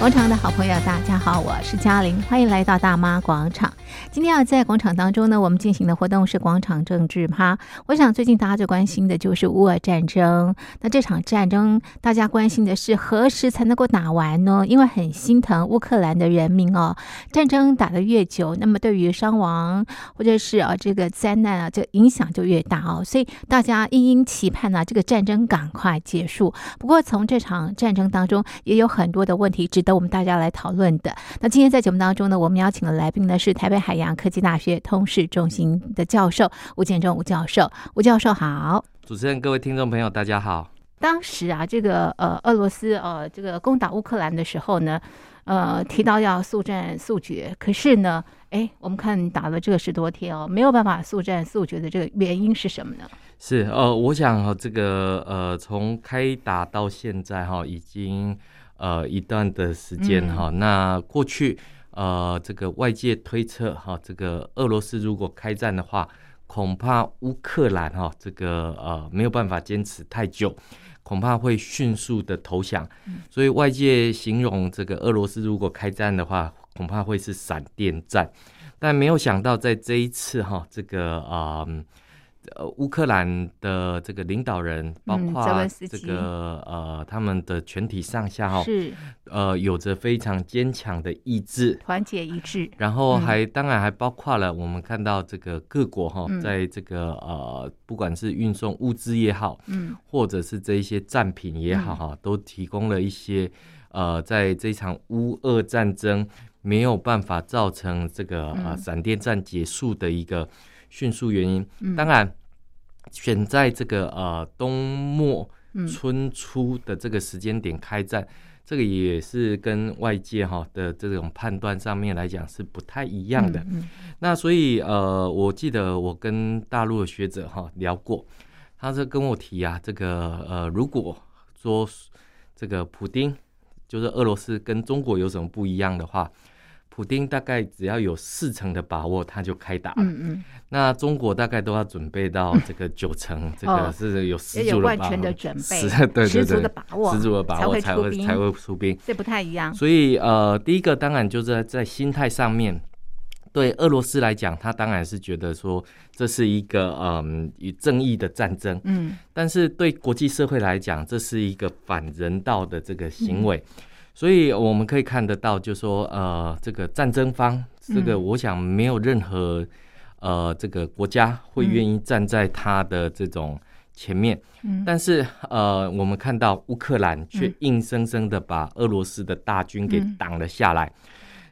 广场的好朋友，大家好，我是嘉玲，欢迎来到大妈广场。今天要在广场当中呢，我们进行的活动是广场政治趴。我想最近大家最关心的就是乌俄战争。那这场战争，大家关心的是何时才能够打完呢？因为很心疼乌克兰的人民哦。战争打得越久，那么对于伤亡或者是啊这个灾难啊，这影响就越大哦。所以大家殷殷期盼呢，这个战争赶快结束。不过从这场战争当中，也有很多的问题值得。我们大家来讨论的。那今天在节目当中呢，我们邀请的来宾呢是台北海洋科技大学通识中心的教授吴建中吴教授。吴教授好，主持人、各位听众朋友，大家好。当时啊，这个呃，俄罗斯呃，这个攻打乌克兰的时候呢，呃，提到要速战速决，可是呢，哎，我们看打了这个十多天哦，没有办法速战速决的这个原因是什么呢？是呃，我想哈，这个呃，从开打到现在哈，已经。呃，一段的时间哈、嗯，那过去呃，这个外界推测哈，这个俄罗斯如果开战的话，恐怕乌克兰哈，这个呃没有办法坚持太久，恐怕会迅速的投降。所以外界形容这个俄罗斯如果开战的话，恐怕会是闪电战。但没有想到在这一次哈，这个啊。呃呃，乌克兰的这个领导人，包括这个、嗯、呃，他们的全体上下哈，是。呃，有着非常坚强的意志，团结一致。然后还、嗯、当然还包括了我们看到这个各国哈，在这个呃，不管是运送物资也好，嗯，或者是这一些战品也好哈、嗯，都提供了一些呃，在这场乌俄战争没有办法造成这个呃闪电战结束的一个。迅速原因，嗯。当然选在这个呃冬末春初的这个时间点开战，这个也是跟外界哈的这种判断上面来讲是不太一样的。那所以呃，我记得我跟大陆的学者哈聊过，他是跟我提啊，这个呃，如果说这个普丁就是俄罗斯跟中国有什么不一样的话。普丁大概只要有四成的把握，他就开打。嗯嗯。那中国大概都要准备到这个九成，嗯、这个是有十足的把握。完全的准备。对对对。十足的把握。十足的把握才会才会出兵。这不太一样。所以呃，第一个当然就是在，在心态上面，对俄罗斯来讲，他当然是觉得说这是一个嗯与正义的战争。嗯。但是对国际社会来讲，这是一个反人道的这个行为。嗯所以我们可以看得到，就是说，呃，这个战争方，这个我想没有任何，呃，这个国家会愿意站在他的这种前面。但是，呃，我们看到乌克兰却硬生生的把俄罗斯的大军给挡了下来。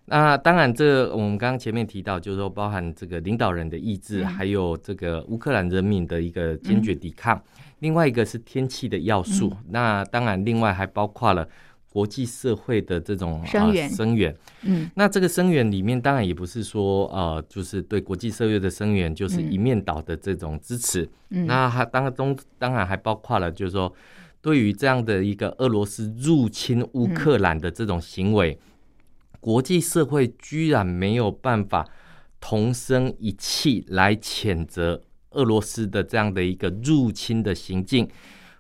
那当然，这我们刚刚前面提到，就是说，包含这个领导人的意志，还有这个乌克兰人民的一个坚决抵抗。另外一个是天气的要素。那当然，另外还包括了。国际社会的这种声援，声援，嗯，那这个声援里面当然也不是说呃，就是对国际社会的声援就是一面倒的这种支持，嗯，那还当中当然还包括了就是说，对于这样的一个俄罗斯入侵乌克兰的这种行为，国际社会居然没有办法同声一气来谴责俄罗斯的这样的一个入侵的行径。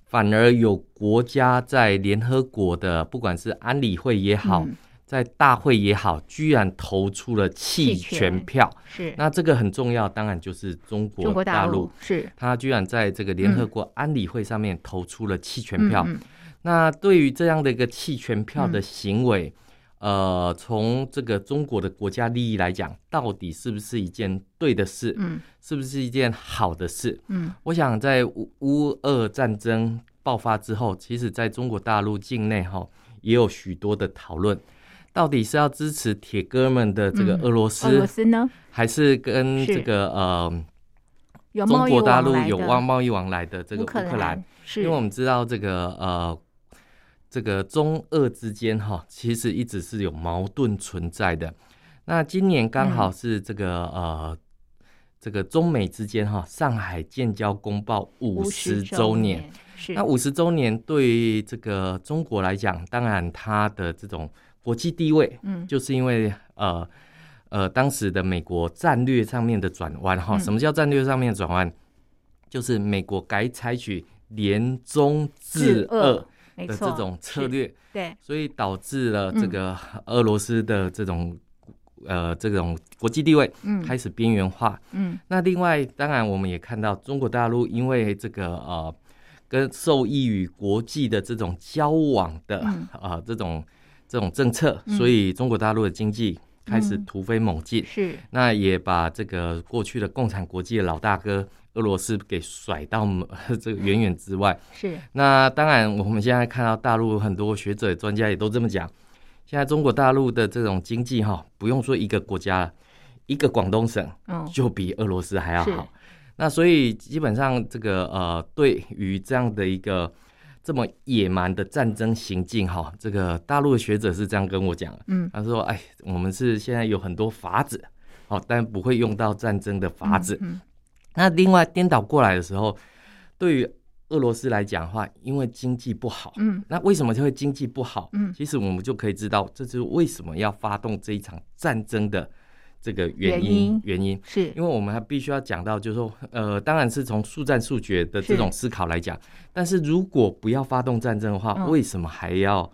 反而有国家在联合国的，不管是安理会也好，嗯、在大会也好，居然投出了弃权票。是，那这个很重要，当然就是中国大陆。是，他居然在这个联合国安理会上面投出了弃权票。嗯、那对于这样的一个弃权票的行为，嗯呃，从这个中国的国家利益来讲，到底是不是一件对的事？嗯，是不是一件好的事？嗯，我想在乌乌俄战争爆发之后，其实在中国大陆境内哈，也有许多的讨论，到底是要支持铁哥们的这个俄罗斯，嗯、俄罗斯呢，还是跟这个呃，中国大陆有往贸易往来的这个乌克兰？是，因为我们知道这个呃。这个中俄之间哈，其实一直是有矛盾存在的。那今年刚好是这个、嗯、呃，这个中美之间哈，上海建交公报五十周年。是。那五十周年对于这个中国来讲，当然它的这种国际地位，嗯，就是因为呃呃，当时的美国战略上面的转弯哈。什么叫战略上面的转弯？就是美国改采取联中制俄。的这种策略，对，所以导致了这个俄罗斯的这种、嗯、呃这种国际地位开始边缘化。嗯，那另外当然我们也看到中国大陆因为这个呃跟受益于国际的这种交往的啊、这种这种政策，所以中国大陆的经济开始突飞猛进。是，那也把这个过去的共产国际的老大哥。俄罗斯给甩到这个远远之外。是。那当然，我们现在看到大陆很多学者、专家也都这么讲。现在中国大陆的这种经济哈，不用说一个国家了，一个广东省就比俄罗斯还要好。那所以基本上这个呃，对于这样的一个这么野蛮的战争行径哈，这个大陆的学者是这样跟我讲。嗯。他说：“哎，我们是现在有很多法子，哦，但不会用到战争的法子。”嗯。那另外颠倒过来的时候，对于俄罗斯来讲的话，因为经济不好，嗯，那为什么就会经济不好？嗯，其实我们就可以知道，这就是为什么要发动这一场战争的这个原因。原因是因为我们还必须要讲到，就是说，呃，当然是从速战速决的这种思考来讲，但是如果不要发动战争的话，为什么还要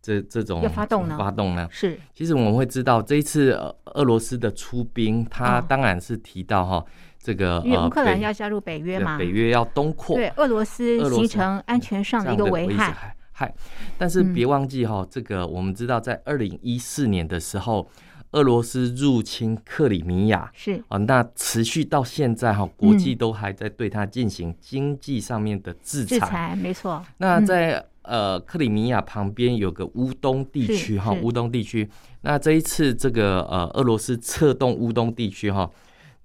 这这种要发动呢？发动呢？是，其实我们会知道，这一次俄罗斯的出兵，他当然是提到哈。这个因为乌克兰要加入北约嘛，北约要东扩，对俄罗斯形成安全上的一个危害。害，但是别忘记哈，这个我们知道，在二零一四年的时候，俄罗斯入侵克里米亚，是啊，那持续到现在哈，国际都还在对它进行经济上面的制裁。制裁没错。那在呃克里米亚旁边有个乌东地区哈，乌东地区。那这一次这个呃俄罗斯策动乌东地区哈。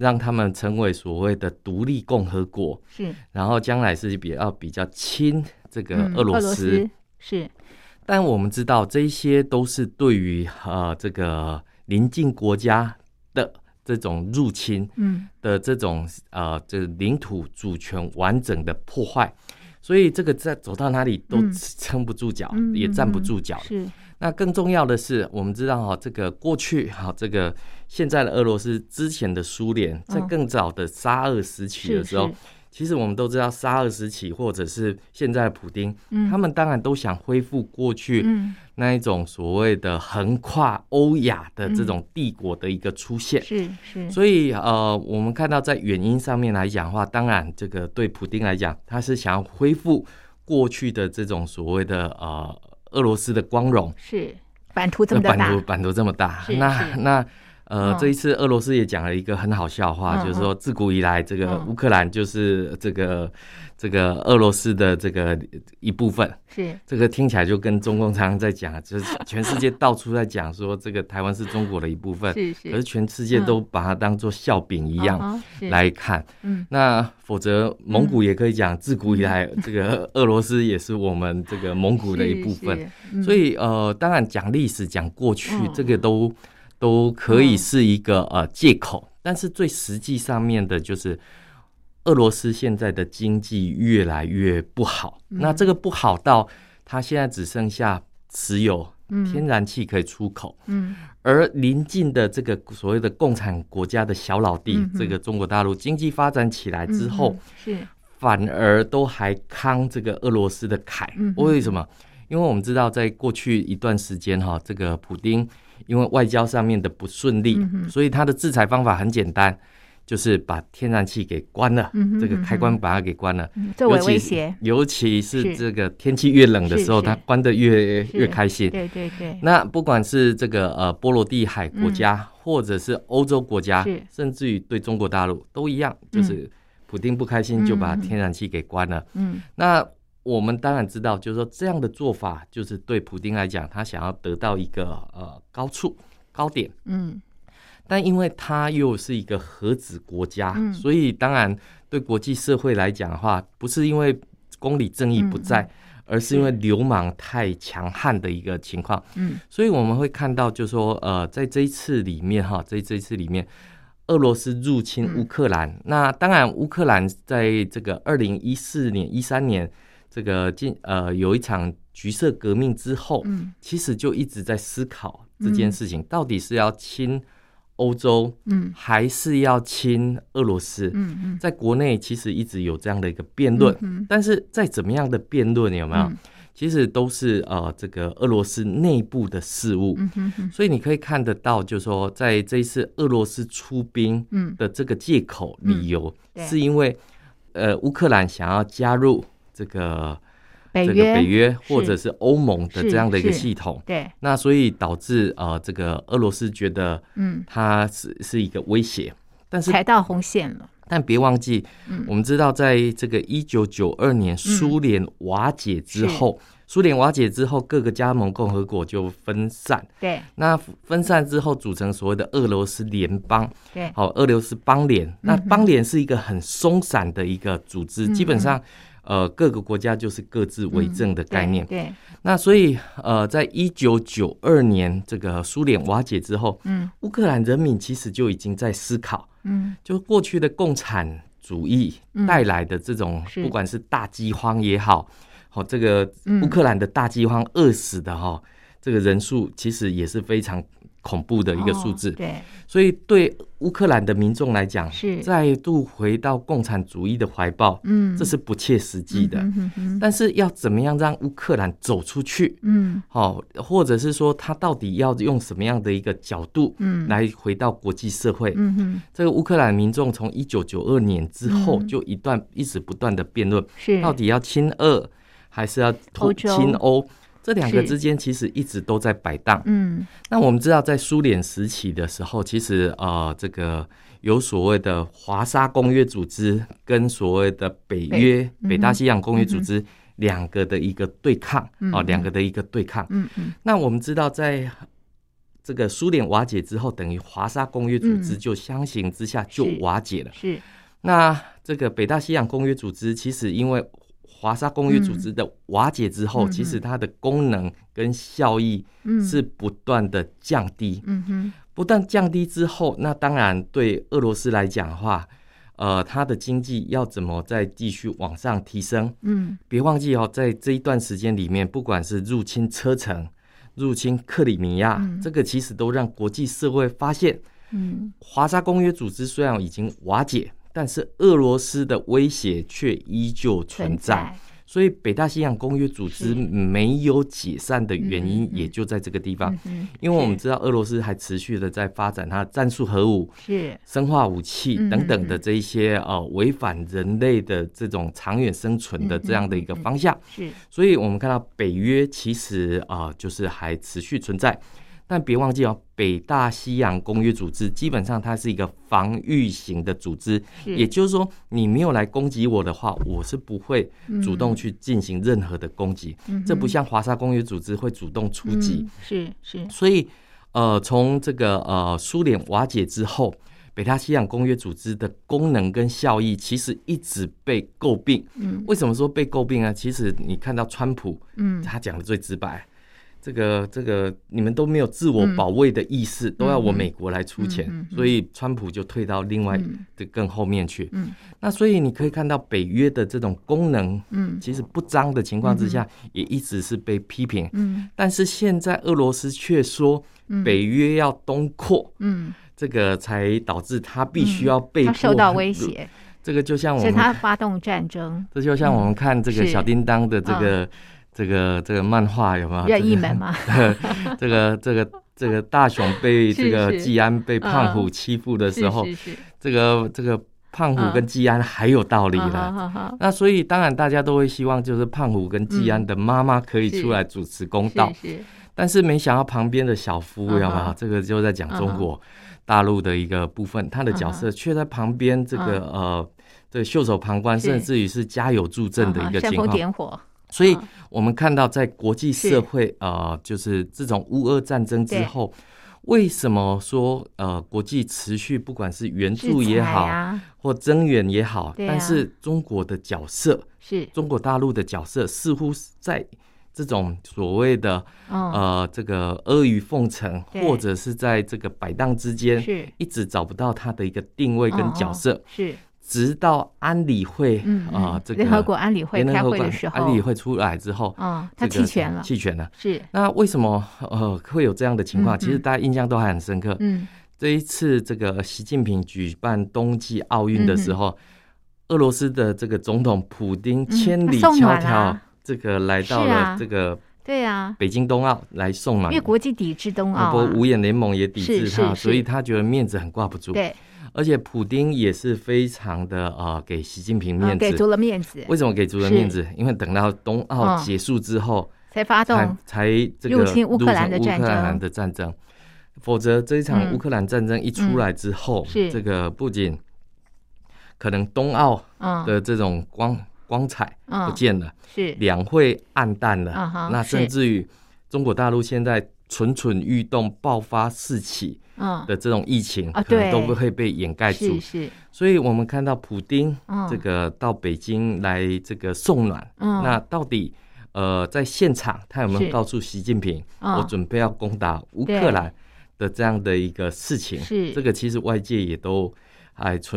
让他们成为所谓的独立共和国，是，然后将来是比较比较亲这个俄罗斯，是。但我们知道，这些都是对于呃这个邻近国家的这种入侵，嗯，的这种呃这个领土主权完整的破坏，所以这个在走到哪里都撑不住脚，也站不住脚。是。那更重要的是，我们知道哈，这个过去哈，这个现在的俄罗斯，之前的苏联，在更早的沙俄时期的时候，其实我们都知道，沙俄时期或者是现在的普丁，他们当然都想恢复过去那一种所谓的横跨欧亚的这种帝国的一个出现。是是。所以呃，我们看到在原因上面来讲的话，当然这个对普丁来讲，他是想要恢复过去的这种所谓的呃。俄罗斯的光荣。是版图这么大，版图版图这么大，那那。呃，这一次俄罗斯也讲了一个很好笑话，就是说自古以来，这个乌克兰就是这个这个俄罗斯的这个一部分。是这个听起来就跟中共常常在讲，就是全世界到处在讲说这个台湾是中国的一部分。是是。可是全世界都把它当做笑柄一样来看。嗯。那否则蒙古也可以讲，自古以来这个俄罗斯也是我们这个蒙古的一部分。所以呃，当然讲历史讲过去，这个都。都可以是一个呃借口，但是最实际上面的就是，俄罗斯现在的经济越来越不好。那这个不好到，它现在只剩下持有天然气可以出口，嗯，而邻近的这个所谓的共产国家的小老弟，这个中国大陆经济发展起来之后，是反而都还扛这个俄罗斯的凯。为什么？因为我们知道，在过去一段时间哈，这个普丁。因为外交上面的不顺利，所以他的制裁方法很简单，就是把天然气给关了，这个开关把它给关了。作为威胁，尤其是这个天气越冷的时候，它关的越越开心。对对对。那不管是这个呃波罗的海国家，或者是欧洲国家，甚至于对中国大陆都一样，就是普丁不开心就把天然气给关了。嗯，那。我们当然知道，就是说这样的做法，就是对普丁来讲，他想要得到一个呃高处高点，嗯，但因为他又是一个核子国家，嗯，所以当然对国际社会来讲的话，不是因为公理正义不在，嗯，而是因为流氓太强悍的一个情况，嗯，所以我们会看到，就是说呃，在这一次里面哈，在这一次里面，俄罗斯入侵乌克兰，嗯，那当然乌克兰在这个二零一四年、一三年。这个进呃有一场橘色革命之后，嗯，其实就一直在思考这件事情，到底是要亲欧洲，嗯，还是要亲俄罗斯？嗯嗯，在国内其实一直有这样的一个辩论，但是在怎么样的辩论有没有？其实都是呃这个俄罗斯内部的事物。嗯哼哼。所以你可以看得到，就是说在这一次俄罗斯出兵的这个借口理由，是因为呃乌克兰想要加入这个。北约这个北约或者是欧盟的这样的一个系统，对，那所以导致呃，这个俄罗斯觉得，嗯，它是是一个威胁，但是踩到红线了。但别忘记，嗯，我们知道，在这个一九九二年苏联瓦解之后，苏联瓦解之后，各个加盟共和国就分散，对，那分散之后组成所谓的俄罗斯联邦，对，好，俄罗斯邦联，那邦联是一个很松散的一个组织，基本上。呃，各个国家就是各自为政的概念。嗯、对，对，那所以呃，在一九九二年这个苏联瓦解之后，嗯，乌克兰人民其实就已经在思考，嗯，就过去的共产主义带来的这种，不管是大饥荒也好，好、哦、这个乌克兰的大饥荒饿死的哈、哦，这个人数其实也是非常。恐怖的一个数字，哦，对，所以对乌克兰的民众来讲，是。再度回到共产主义的怀抱，嗯，这是不切实际的。嗯哼哼，但是要怎么样让乌克兰走出去？嗯，好，或者是说他到底要用什么样的一个角度，嗯，来回到国际社会？嗯哼，这个乌克兰民众从一九九二年之后就一段一直不断的辩论，是。到底要亲俄还是要亲欧？这两个之间其实一直都在摆荡。嗯，那我们知道，在苏联时期的时候，其实呃，这个有所谓的华沙公约组织跟所谓的北约、北大西洋公约组织两个的一个对抗啊，两个的一个对抗。嗯嗯。那我们知道，在这个苏联瓦解之后，等于华沙公约组织就相形之下就瓦解了。是。那这个北大西洋公约组织其实因为。华沙公约组织的瓦解之后，嗯、其实它的功能跟效益是不断的降低。嗯哼，不断降低之后，那当然对俄罗斯来讲的话，呃，它的经济要怎么再继续往上提升？嗯，别忘记哦，在这一段时间里面，不管是入侵车臣、入侵克里米亚，嗯、这个其实都让国际社会发现，嗯，华沙公约组织虽然已经瓦解。但是俄罗斯的威胁却依旧存在，所以北大西洋公约组织没有解散的原因也就在这个地方。因为我们知道俄罗斯还持续的在发展它的战术核武、是。生化武器等等的这一些呃违反人类的这种长远生存的这样的一个方向。是，所以我们看到北约其实啊就是还持续存在。但别忘记哦，北大西洋公约组织基本上它是一个防御型的组织，也就是说，你没有来攻击我的话，我是不会主动去进行任何的攻击。这不像华沙公约组织会主动出击。是是。所以，呃，从这个呃苏联瓦解之后，北大西洋公约组织的功能跟效益其实一直被诟病。嗯。为什么说被诟病呢？其实你看到川普，嗯，他讲的最直白。这个这个，你们都没有自我保卫的意识，嗯、都要我美国来出钱，嗯、所以川普就退到另外的更后面去。嗯、那所以你可以看到北约的这种功能，嗯，其实不彰的情况之下，也一直是被批评。嗯，但是现在俄罗斯却说北约要东扩，嗯，这个才导致他必须要被受到威胁。这个就像我们，他发动战争，这就像我们看这个小叮当的这个。这个这个漫画有没有任意门吗？这个 这个这个大雄被这个季安被胖虎欺负的时候，这个这个胖虎跟季安还有道理了。那所以当然大家都会希望，就是胖虎跟季安的妈妈可以出来主持公道。但是没想到旁边的小夫有没有？这个就在讲中国大陆的一个部分，他的角色却在旁边这个呃，这个袖手旁观，甚至于是加油助阵的一个情况。所以，我们看到在国际社会，呃，就是这种乌俄战争之后，为什么说呃，国际持续不管是援助也好，或增援也好，但是中国的角色，是。中国大陆的角色，似乎在这种所谓的呃，这个阿谀奉承，或者是在这个摆荡之间，是。一直找不到它的一个定位跟角色，是。直到安理会啊，这个联合国安理会开会的时候，安理会出来之后，啊，他弃权了，弃权了。是。那为什么呃会有这样的情况？其实大家印象都还很深刻。嗯。这一次这个习近平举办冬季奥运的时候，俄罗斯的这个总统普丁千里迢迢这个来到了这个对啊北京冬奥来送嘛，因为国际抵制冬奥、啊，不过五眼联盟也抵制他，所以他觉得面子很挂不住。对，而且普丁也是非常的啊、呃，给习近平面子，给足了面子。为什么给足了面子？因为等到冬奥结束之后。嗯才发动，才才这个入侵乌克兰的战争，乌克兰的战争，否则这一场乌克兰战争一出来之后，这个不仅可能冬奥的这种光、嗯、光彩不见了，是。两会暗淡了，嗯、那甚至于中国大陆现在蠢蠢欲动、爆发四起的这种疫情，可能都不会被掩盖住。是，所以我们看到普丁这个到北京来这个送暖，嗯、那到底？呃，在现场，他有没有告诉习近平，哦、我准备要攻打乌克兰的这样的一个事情？是。这个，其实外界也都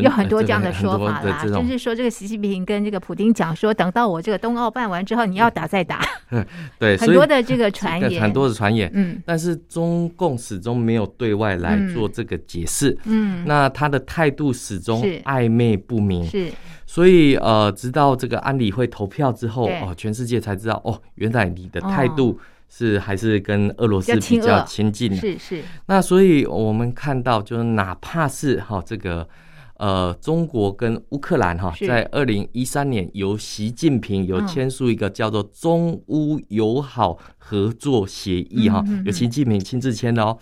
有很多这样的说法啦，呃、就是说这个习近平跟这个普丁讲说，等到我这个冬奥办完之后，你要打再打。对，很多的这个传言，很多的传言。嗯，但是中共始终没有对外来做这个解释。嗯，那他的态度始终暧昧不明。是。所以呃，直到这个安理会投票之后哦，全世界才知道哦，原来你的态度是还是跟俄罗斯比较亲近的。是是。那所以我们看到，就是哪怕是哈这个呃中国跟乌克兰哈，在二零一三年由习近平有签署一个叫做中乌友好合作协议哈，由习近平亲自签的哦。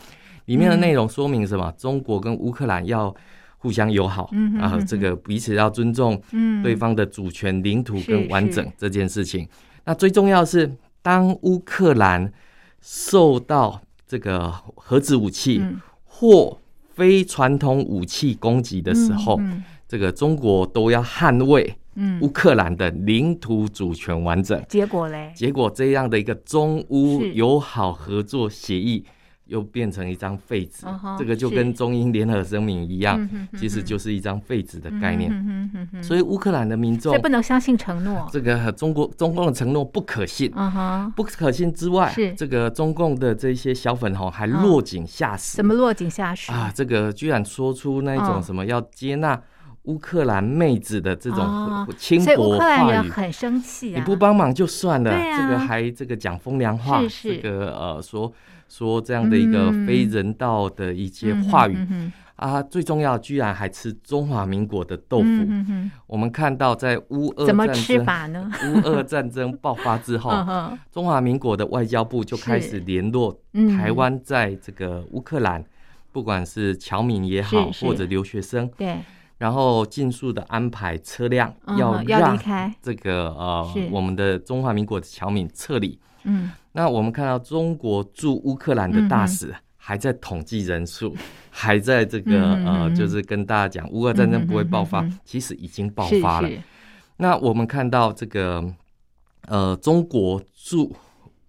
里面的内容说明什么？中国跟乌克兰要。互相友好，啊，这个彼此要尊重对方的主权、领土跟完整这件事情。那最重要的是，当乌克兰受到这个核子武器或非传统武器攻击的时候，嗯、这个中国都要捍卫乌克兰的领土主权完整。结果嘞？结果这样的一个中乌友好合作协议。又变成一张废纸，uh 这个就跟中英联合声明一样，是其实就是一张废纸的概念。所以乌克兰的民众，不能相信承诺。这个中国中共的承诺不可信，uh 不可信之外，是这个中共的这些小粉红还落井下石。什么落井下石啊？这个居然说出那种什么要接纳乌克兰妹子的这种轻薄话语，很生气。你不帮忙就算了，这个还这个讲风凉话，这个呃说。说这样的一个非人道的一些话语、啊，最重要居然还吃中华民国的豆腐。我们看到在乌俄怎么吃法呢？乌俄战争爆发之后，中华民国的外交部就开始联络台湾在这个乌克兰，不管是侨民也好，或者留学生，对，然后尽速的安排车辆要让这个呃我们的中华民国的侨民撤离。嗯。那我们看到中国驻乌克兰的大使还在统计人数，嗯、还在这个、嗯、呃，就是跟大家讲乌俄战争不会爆发，嗯、其实已经爆发了。是是，那我们看到这个呃，中国驻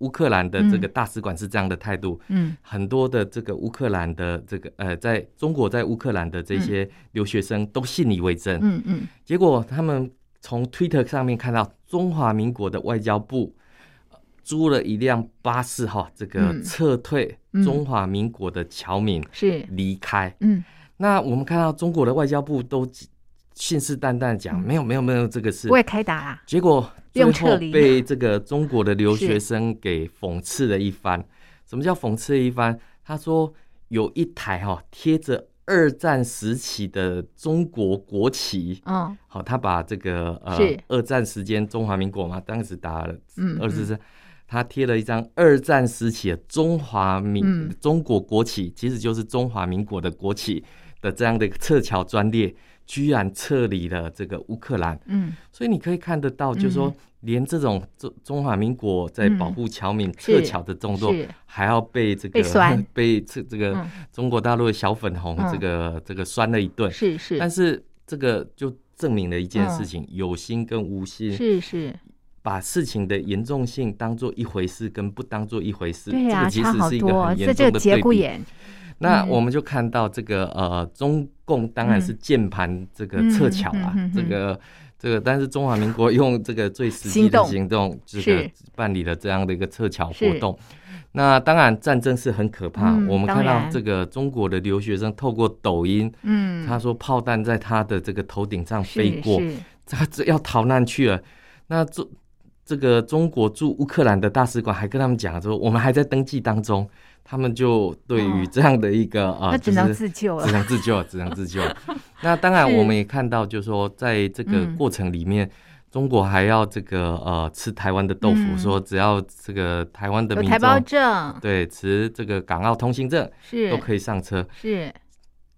乌克兰的这个大使馆是这样的态度，嗯，很多的这个乌克兰的这个呃，在中国在乌克兰的这些留学生都信以为真，嗯嗯，结果他们从 Twitter 上面看到中华民国的外交部。租了一辆巴士，哈，这个撤退中华民国的侨民是。离开。嗯，嗯。那我们看到中国的外交部都信誓旦旦讲，没有没有没有这个事，我也开打啊。结果最后被这个中国的留学生给讽刺了一番。什么叫讽刺了一番？他说有一台哈贴着二战时期的中国国旗。嗯，好，他把这个呃二战时间中华民国嘛，当时打了二次战。他贴了一张二战时期的中华民、嗯、中国国旗，其实就是中华民国的国旗的这样的一个撤侨专列，居然撤离了这个乌克兰。嗯，所以你可以看得到，就是说，连这种中中华民国在保护侨民撤侨的动作，还要被这个被 这这个中国大陆的小粉红这个这个酸了一顿。是是，但是这个就证明了一件事情：有心跟无心。是是。把事情的严重性当做一回事，跟不当做一回事，对啊，这个其实是一个很严重的对比。那我们就看到这个呃，中共当然是键盘这个撤侨啊，这个这个，但是中华民国用这个最实际的行动，这个办理了这样的一个撤侨活动。那当然战争是很可怕，我们看到这个中国的留学生透过抖音，嗯，他说炮弹在他的这个头顶上飞过，他要逃难去了。那这这个中国驻乌克兰的大使馆还跟他们讲说，我们还在登记当中。他们就对于这样的一个啊，那只能自救了，只能自救，只能自救。那当然，我们也看到，就是说，在这个过程里面，中国还要这个呃吃台湾的豆腐，说只要这个台湾的民众台胞证，对，持这个港澳通行证是都可以上车。是。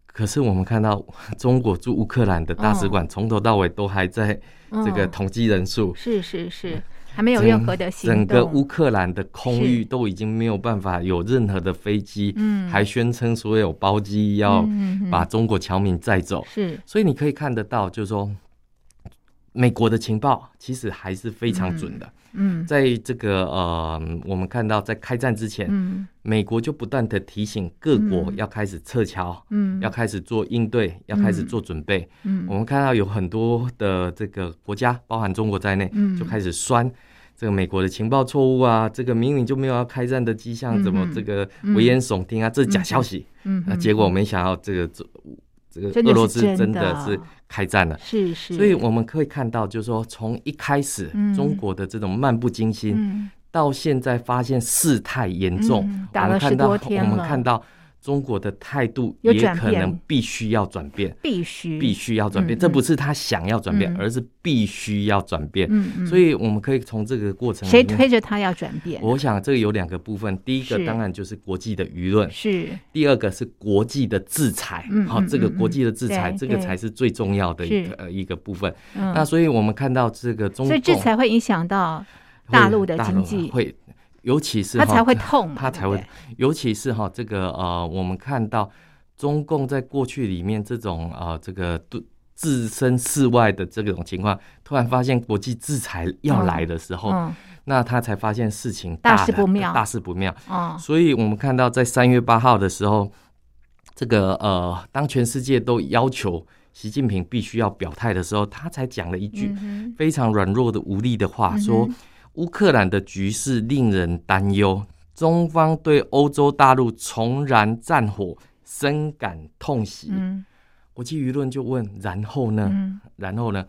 可是我们看到中国驻乌克兰的大使馆从头到尾都还在这个统计人数。是是是。还没有任何的行动，整个乌克兰的空域都已经没有办法有任何的飞机，嗯，还宣称所有包机要把中国侨民载走，是，所以你可以看得到，就是说，美国的情报其实还是非常准的，嗯，在这个呃，我们看到在开战之前，嗯，美国就不断的提醒各国要开始撤侨，嗯，要开始做应对，要开始做准备，嗯，我们看到有很多的这个国家，包含中国在内，嗯，就开始酸。这个美国的情报错误啊，这个明明就没有要开战的迹象，怎么这个危言耸听啊？这是假消息。嗯，那结果没想到这个这这个俄罗斯真的是开战了。是是。所以我们可以看到，就是说从一开始中国的这种漫不经心，到现在发现事态严重，打了十多天。我们看到。中国的态度也可能必须要转变，必须必须要转变。这不是他想要转变，而是必须要转变。嗯所以我们可以从这个过程，谁推着他要转变？我想这个有两个部分，第一个当然就是国际的舆论，是；第二个是国际的制裁。好，这个国际的制裁，这个才是最重要的一个一个部分。那所以我们看到这个中，所以制裁会影响到大陆的经济，会。尤其是他才会痛，他才会，尤其是哈这个呃，我们看到中共在过去里面这种呃这个置身事外的这种情况，突然发现国际制裁要来的时候，那他才发现事情大事不妙，大事不妙。所以我们看到在三月八号的时候，这个呃，当全世界都要求习近平必须要表态的时候，他才讲了一句非常软弱的无力的话，说。乌克兰的局势令人担忧，中方对欧洲大陆重燃战火深感痛惜。嗯、国际舆论就问：然后呢？嗯、然后呢？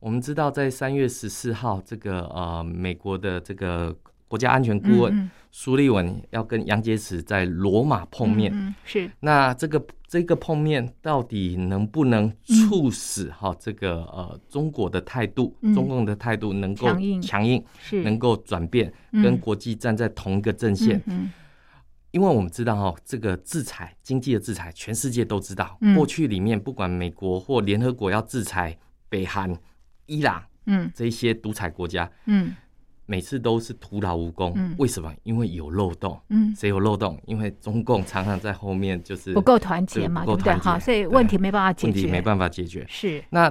我们知道，在三月十四号，这个呃，美国的这个国家安全顾问苏立文要跟杨洁篪在罗马碰面。是那这个。这个碰面到底能不能促使哈这个呃中国的态度，中共的态度能够强硬，是能够转变，跟国际站在同一个阵线？因为我们知道哈，这个制裁经济的制裁，全世界都知道。过去里面不管美国或联合国要制裁北韩、伊朗，嗯，这些独裁国家，嗯。每次都是徒劳无功，为什么？因为有漏洞。嗯，谁有漏洞？因为中共常常在后面就是不够团结嘛，对不对？哈，所以问题没办法解决，问题没办法解决。是。那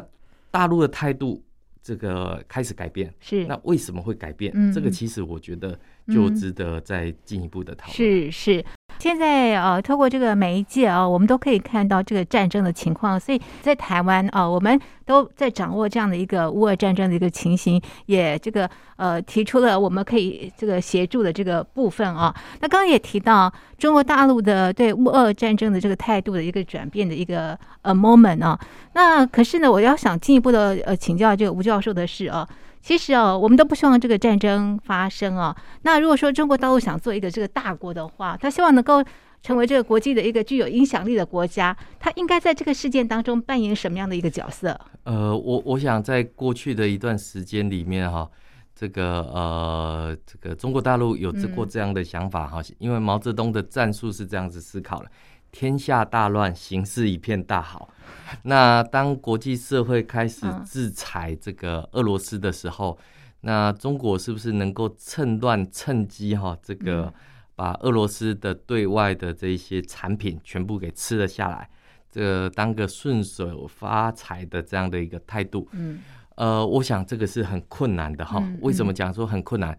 大陆的态度这个开始改变，是。那为什么会改变？这个其实我觉得就值得再进一步的讨论。是是。现在呃，透过这个媒介啊，我们都可以看到这个战争的情况。所以在台湾啊，我们都在掌握这样的一个乌俄战争的一个情形，也这个呃提出了我们可以这个协助的这个部分啊。那刚刚也提到中国大陆的对乌俄战争的这个态度的一个转变的一个呃 moment 啊。那可是呢，我要想进一步的呃请教这个吴教授的是啊。其实哦，我们都不希望这个战争发生哦。那如果说中国大陆想做一个这个大国的话，他希望能够成为这个国际的一个具有影响力的国家，他应该在这个事件当中扮演什么样的一个角色？呃，我我想在过去的一段时间里面哈，这个呃，这个中国大陆有过这样的想法哈，因为毛泽东的战术是这样子思考的。天下大乱，形势一片大好。那当国际社会开始制裁这个俄罗斯的时候，那中国是不是能够趁乱趁机哈，这个把俄罗斯的对外的这一些产品全部给吃了下来？这个当个顺手发财的这样的一个态度，嗯，呃，我想这个是很困难的哈。为什么讲说很困难？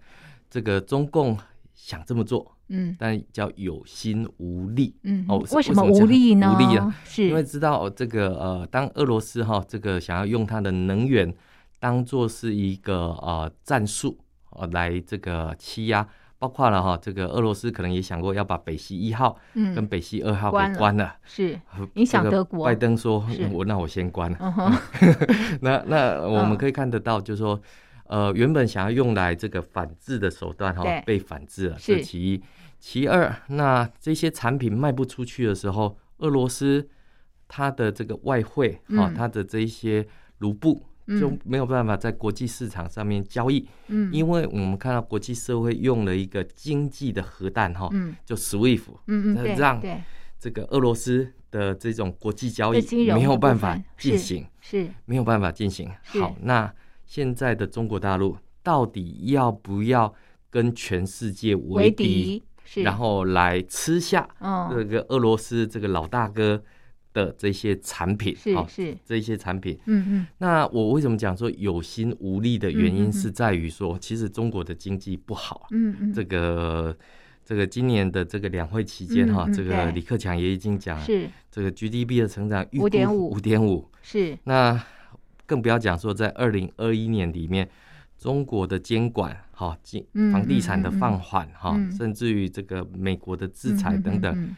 这个中共想这么做。嗯，但叫有心无力。嗯，哦，为什么无力呢？无力啊，是因为知道这个呃，当俄罗斯哈这个想要用它的能源当做是一个呃战术呃来这个欺压，包括了哈这个俄罗斯可能也想过要把北溪一号跟北溪二号给关了，是影响德国。拜登说，我那我先关了。那那 我们可以看得到，就是说。呃，原本想要用来这个反制的手段哈，被反制了，这其一。其二，那这些产品卖不出去的时候，俄罗斯它的这个外汇哈，它的这一些卢布就没有办法在国际市场上面交易。嗯，因为我们看到国际社会用了一个经济的核弹哈，就 SWIFT，嗯嗯，让这个俄罗斯的这种国际交易没有办法进行，是没有办法进行。好，那现在的中国大陆到底要不要跟全世界为敌？然后来吃下这个俄罗斯这个老大哥的这些产品，是是。这些产品，嗯嗯。那我为什么讲说有心无力的原因是在于说，其实中国的经济不好，嗯嗯。这个这个今年的这个两会期间哈，这个李克强也已经讲，是。这个 GDP 的成长预估五点五，五点五，是。那更不要讲说在二零二一年里面。中国的监管，哈，经房地产的放缓，哈、嗯，甚至于这个美国的制裁等等，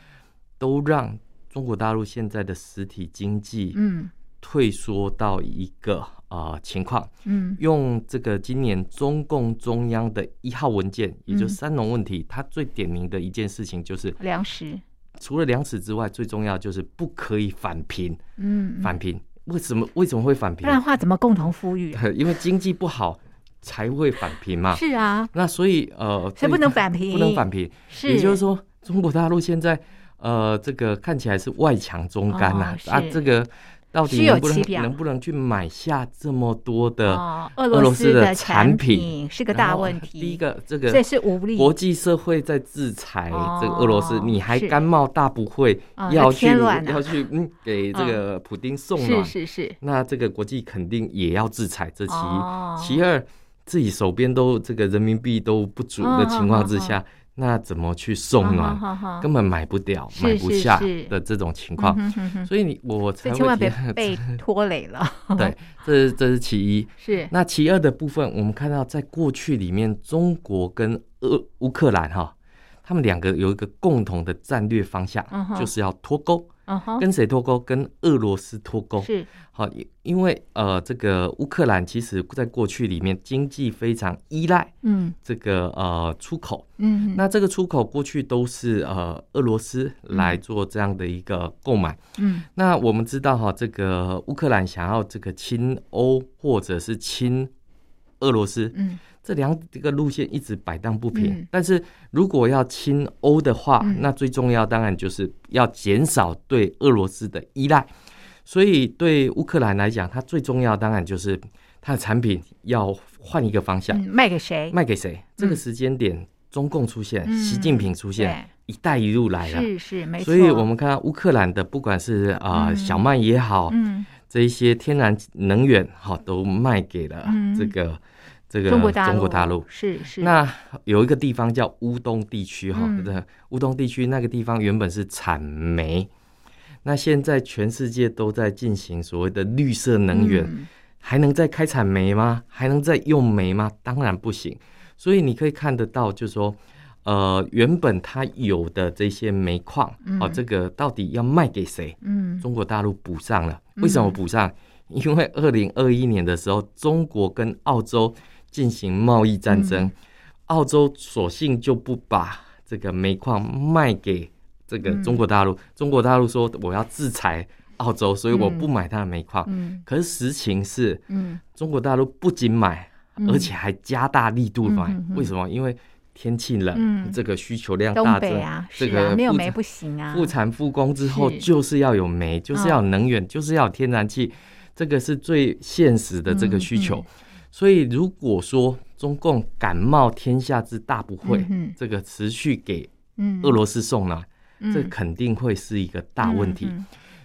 都让中国大陆现在的实体经济，嗯，退缩到一个啊、呃、情况，嗯，用这个今年中共中央的一号文件，也就是三农问题，它最点名的一件事情就是粮食，除了粮食之外，最重要就是不可以返贫，嗯，返贫，为什么为什么会返贫？不然的话怎么共同富裕？因为经济不好。才会返贫嘛？是啊，那所以呃，才不能返贫，不能返贫。是，也就是说，中国大陆现在呃，这个看起来是外强中干呐，啊，这个到底能不能能不能去买下这么多的俄罗斯的产品，是个大问题。第一个，这个这是无力，国际社会在制裁这个俄罗斯，你还甘冒大不讳要去要去嗯给这个普丁送暖？是是是。那这个国际肯定也要制裁，这其一，其二。自己手边都这个人民币都不足的情况之下，那怎么去送暖？根本买不掉，买不下的这种情况。所以你我才会千万别被拖累了。对，这是这是其一。是那其二的部分，我们看到在过去里面，中国跟俄乌克兰哈，他们两个有一个共同的战略方向，就是要脱钩。跟谁脱钩？跟俄罗斯脱钩。是好，因为呃，这个乌克兰其实在过去里面经济非常依赖，嗯，这个呃出口，嗯，那这个出口过去都是呃俄罗斯来做这样的一个购买，嗯，那我们知道哈，这个乌克兰想要这个亲欧或者是亲俄罗斯，嗯。这两个路线一直摆荡不平，嗯、但是如果要亲欧的话，嗯、那最重要当然就是要减少对俄罗斯的依赖。所以对乌克兰来讲，它最重要当然就是它的产品要换一个方向，嗯、卖给谁？卖给谁？嗯、这个时间点，中共出现，嗯、习近平出现，一带一路来了，是是没错。所以我们看到乌克兰的，不管是啊、呃、小麦也好，嗯，这一些天然能源哈都卖给了这个。嗯这个中国大陆是是，那有一个地方叫乌东地区哈，对？乌东地区那个地方原本是产煤，那现在全世界都在进行所谓的绿色能源，还能再开采煤吗？还能再用煤吗？当然不行。所以你可以看得到，就是说，呃，原本它有的这些煤矿，哦，这个到底要卖给谁？嗯，中国大陆补上了。为什么补上？因为二零二一年的时候，中国跟澳洲。进行贸易战争，嗯、澳洲索性就不把这个煤矿卖给这个中国大陆。嗯、中国大陆说我要制裁澳洲，所以我不买它的煤矿。嗯、可是实情是，嗯、中国大陆不仅买，嗯、而且还加大力度买。嗯、为什么？因为天气冷，嗯、这个需求量大增，啊、这个没有煤不行啊。复产复工之后，就是要有煤，是就是要有能源，哦、就是要有天然气，这个是最现实的这个需求。嗯嗯所以，如果说中共敢冒天下之大不讳，这个持续给俄罗斯送暖，嗯、这肯定会是一个大问题。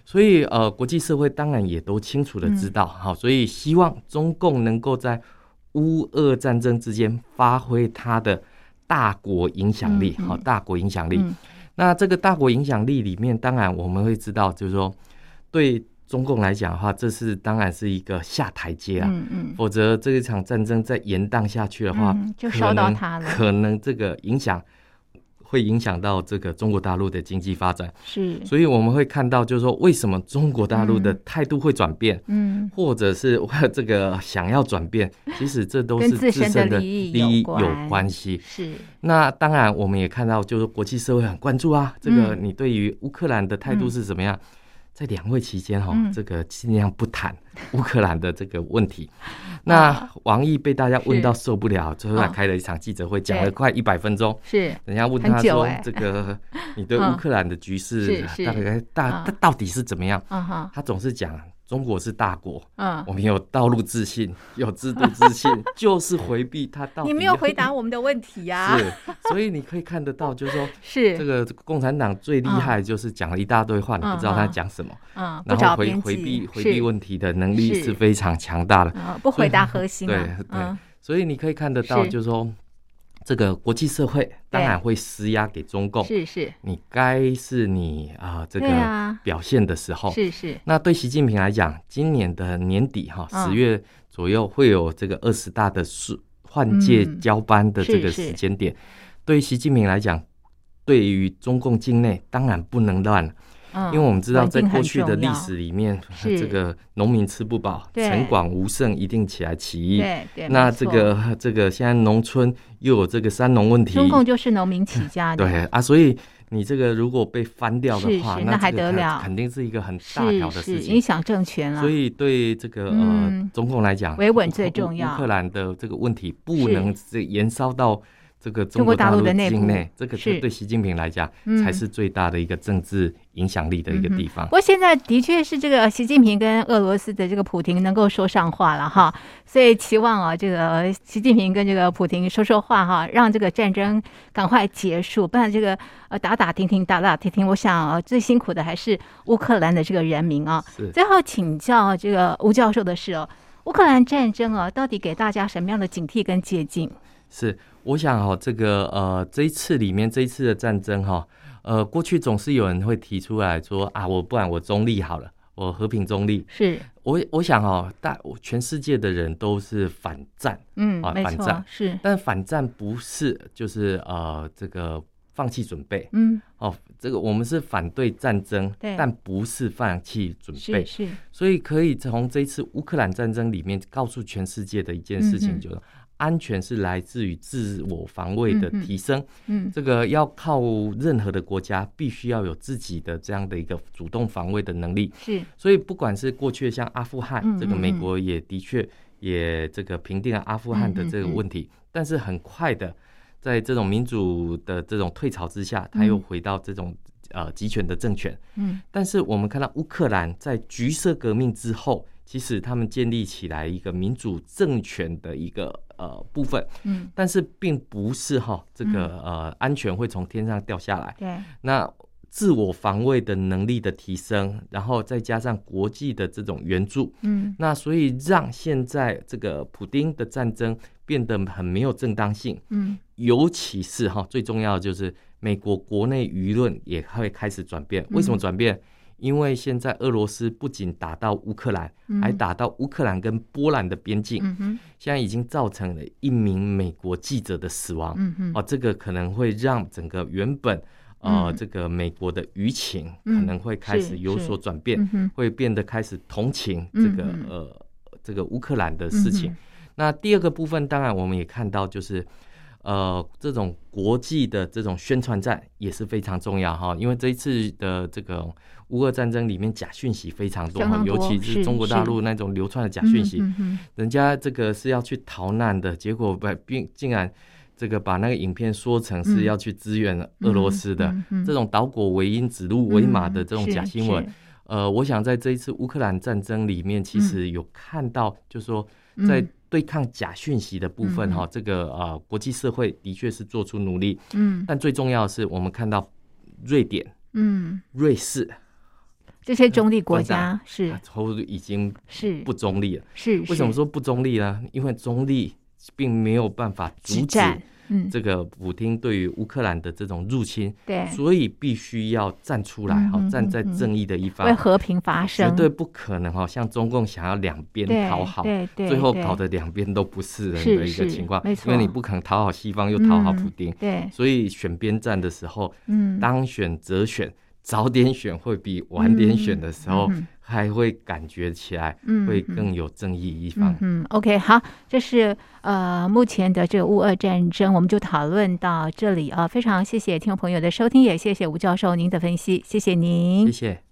所以，呃，国际社会当然也都清楚的知道，好、嗯，所以希望中共能够在乌俄战争之间发挥它的大国影响力，好、大国影响力。嗯、那这个大国影响力里面，当然我们会知道，就是说对。中共来讲的话，这是当然是一个下台阶啊，嗯嗯，否则这一场战争再延宕下去的话，就烧到它了，可能这个影响会影响到这个中国大陆的经济发展。是，所以我们会看到，就是说为什么中国大陆的态度会转变，嗯，或者是这个想要转变，其实这都是自身的利益有关。系。是，那当然我们也看到，就是国际社会很关注啊，这个你对于乌克兰的态度是怎么样？在两会期间哈，这个尽量不谈 乌克兰的这个问题。那王毅被大家问到受不了，最后还开了一场记者会，讲了快一百分钟。是，人家问他说：“这个你对 乌克兰的局势大概大到底是怎么样？”他总是讲。中国是大国，嗯，我们有道路自信，有制度自信，就是回避他到底。你没有回答我们的问题呀、啊？是，所以你可以看得到，就是说，是。这个共产党最厉害，就是讲了一大堆话，嗯、你不知道他讲什么，嗯，然后回回避回避问题的能力是。非常强大的，嗯，不回答核心、啊，对对，所以你可以看得到，就是说。这个国际社会当然会施压给中共，是是，你该是你啊这个表现的时候，是是。那对习近平来讲，今年的年底哈十月左右会有这个二十大的换换届交班的这个时间点，对习近平来讲，对于中共境内当然不能乱。因为我们知道，在过去的历史里面，这个农民吃不饱，城管无胜，一定起来起义。对对，那这个这个现在农村又有这个三农问题，中共就是农民起家的。对啊，所以你这个如果被翻掉的话，那还得了？肯定是一个很大条的事情，影响政权了。所以对这个呃中共来讲，维稳最重要。乌克兰的这个问题不能这延烧到。这个中国大陆的境内，这个是对习近平来讲才是最大的一个政治影响力的一个地方。不过现在的确是这个习近平跟俄罗斯的这个普京能够说上话了哈，所以期望啊，这个习近平跟这个普京说说话哈，让这个战争赶快结束，不然这个呃打打停停打打停停，我想最辛苦的还是乌克兰的这个人民啊。最后请教这个吴教授的是哦，乌克兰战争啊，到底给大家什么样的警惕跟借鉴？是。我想哈，这个呃，这一次里面这一次的战争哈，呃，过去总是有人会提出来说啊，我不然我中立好了，我和平中立。是，我我想哈，大全世界的人都是反战，嗯啊，反战。是，但反战不是就是呃这个放弃准备，嗯，哦，这个我们是反对战争，对，但不是放弃准备，是，所以可以从这一次乌克兰战争里面告诉全世界的一件事情就是。安全是来自于自我防卫的提升，嗯，这个要靠任何的国家必须要有自己的这样的一个主动防卫的能力，是。所以不管是过去像阿富汗，这个美国也的确也这个平定了阿富汗的这个问题，但是很快的，在这种民主的这种退潮之下，他又回到这种呃集权的政权，嗯。但是我们看到乌克兰在橘色革命之后，其实他们建立起来一个民主政权的一个。呃，部分，嗯，但是并不是哈，这个呃，安全会从天上掉下来。对，那自我防卫的能力的提升，然后再加上国际的这种援助，嗯，那所以让现在这个普丁的战争变得很没有正当性，嗯，尤其是哈，最重要的就是美国国内舆论也会开始转变。为什么转变？因为现在俄罗斯不仅打到乌克兰，还打到乌克兰跟波兰的边境，现在已经造成了一名美国记者的死亡。哦，这个可能会让整个原本呃这个美国的舆情可能会开始有所转变，会变得开始同情这个呃这个乌克兰的事情。那第二个部分，当然我们也看到就是。呃，这种国际的这种宣传战也是非常重要哈，因为这一次的这个乌俄战争里面假讯息非常多，多尤其是中国大陆那种流窜的假讯息，人家这个是要去逃难的，结果把并竟然这个把那个影片说成是要去支援俄罗斯的，这种倒果为因、指鹿为马的这种假新闻，呃，我想在这一次乌克兰战争里面，其实有看到，就是说在。对抗假讯息的部分，哈、嗯，这个呃，国际社会的确是做出努力，嗯，但最重要的是，我们看到瑞典，嗯，瑞士这些中立国家、呃、是，都已经是。不中立了，是，为什么说不中立呢？因为中立并没有办法阻止。嗯，这个普丁对于乌克兰的这种入侵，对，所以必须要站出来，哈，站在正义的一方，为和平发声，绝对不可能哈，像中共想要两边讨好，对对，最后搞得两边都不是人的一个情况，没错，因为你不可能讨好西方又讨好普丁，对，所以选边站的时候，嗯，当选择选，早点选会比晚点选的时候。还会感觉起来，会更有正义一方。嗯，嗯，OK，好，这是呃目前的这个乌俄战争，我们就讨论到这里啊。非常谢谢听众朋友的收听，也谢谢吴教授您的分析，谢谢您，谢谢。